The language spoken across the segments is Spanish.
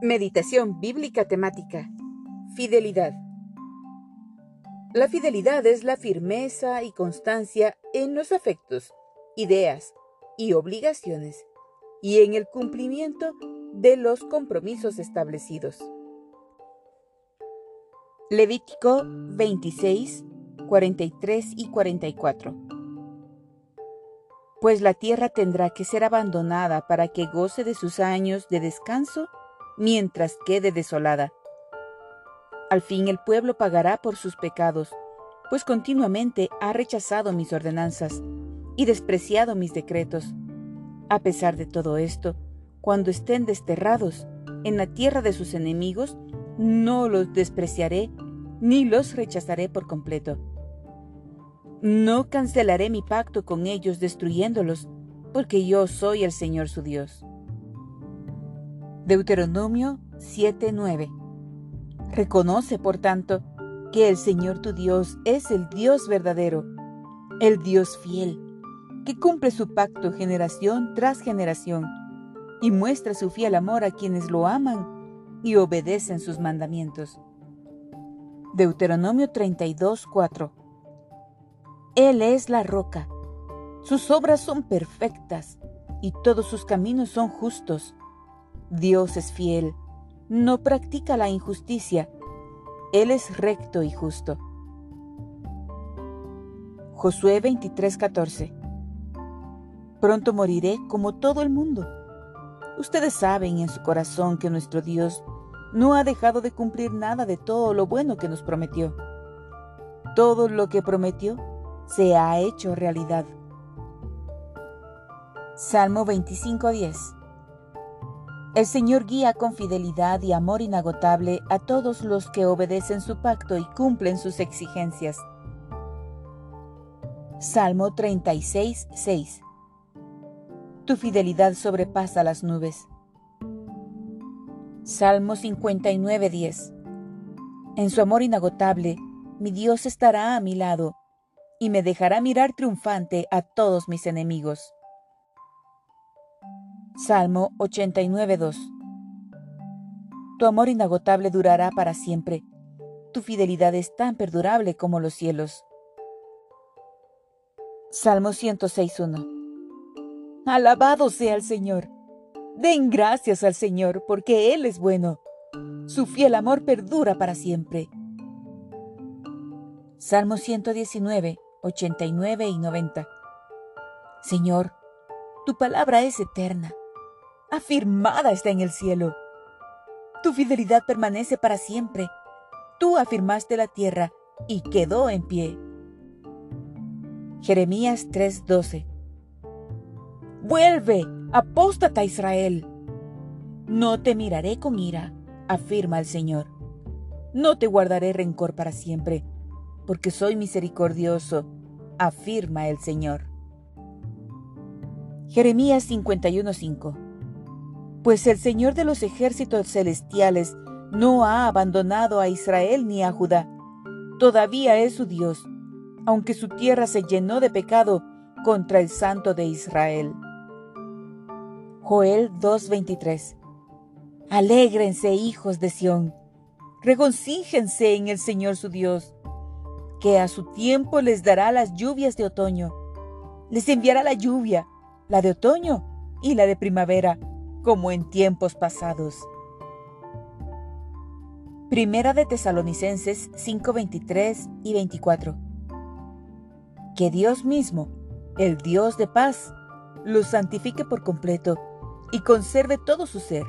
Meditación bíblica temática. Fidelidad. La fidelidad es la firmeza y constancia en los afectos, ideas y obligaciones y en el cumplimiento de los compromisos establecidos. Levítico 26, 43 y 44. Pues la tierra tendrá que ser abandonada para que goce de sus años de descanso mientras quede desolada. Al fin el pueblo pagará por sus pecados, pues continuamente ha rechazado mis ordenanzas y despreciado mis decretos. A pesar de todo esto, cuando estén desterrados en la tierra de sus enemigos, no los despreciaré ni los rechazaré por completo. No cancelaré mi pacto con ellos destruyéndolos, porque yo soy el Señor su Dios. Deuteronomio 7:9 Reconoce, por tanto, que el Señor tu Dios es el Dios verdadero, el Dios fiel, que cumple su pacto generación tras generación y muestra su fiel amor a quienes lo aman y obedecen sus mandamientos. Deuteronomio 32:4 Él es la roca, sus obras son perfectas y todos sus caminos son justos. Dios es fiel, no practica la injusticia, Él es recto y justo. Josué 23:14 Pronto moriré como todo el mundo. Ustedes saben en su corazón que nuestro Dios no ha dejado de cumplir nada de todo lo bueno que nos prometió. Todo lo que prometió se ha hecho realidad. Salmo 25:10 El Señor guía con fidelidad y amor inagotable a todos los que obedecen su pacto y cumplen sus exigencias. Salmo 36:6 Tu fidelidad sobrepasa las nubes. Salmo 59:10 En su amor inagotable, mi Dios estará a mi lado y me dejará mirar triunfante a todos mis enemigos. Salmo 89:2 Tu amor inagotable durará para siempre. Tu fidelidad es tan perdurable como los cielos. Salmo 106:1 Alabado sea el Señor Den gracias al Señor porque Él es bueno. Su fiel amor perdura para siempre. Salmo 119, 89 y 90. Señor, tu palabra es eterna. Afirmada está en el cielo. Tu fidelidad permanece para siempre. Tú afirmaste la tierra y quedó en pie. Jeremías 3:12 Vuelve, apóstata Israel. No te miraré con ira, afirma el Señor. No te guardaré rencor para siempre, porque soy misericordioso, afirma el Señor. Jeremías 51:5 Pues el Señor de los ejércitos celestiales no ha abandonado a Israel ni a Judá. Todavía es su Dios, aunque su tierra se llenó de pecado contra el Santo de Israel. Joel 2:23 Alégrense, hijos de Sión, regocíjense en el Señor su Dios, que a su tiempo les dará las lluvias de otoño. Les enviará la lluvia, la de otoño y la de primavera, como en tiempos pasados. Primera de Tesalonicenses 5:23 y 24. Que Dios mismo, el Dios de paz, los santifique por completo y conserve todo su ser,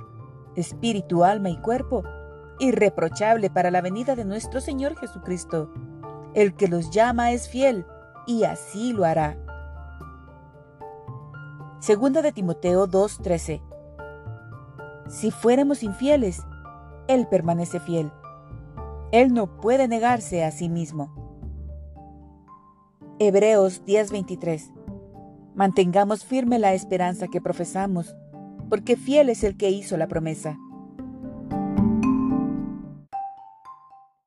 espíritu, alma y cuerpo, irreprochable para la venida de nuestro Señor Jesucristo. El que los llama es fiel, y así lo hará. Segunda de Timoteo 2:13 Si fuéramos infieles, Él permanece fiel. Él no puede negarse a sí mismo. Hebreos 10:23 Mantengamos firme la esperanza que profesamos porque fiel es el que hizo la promesa.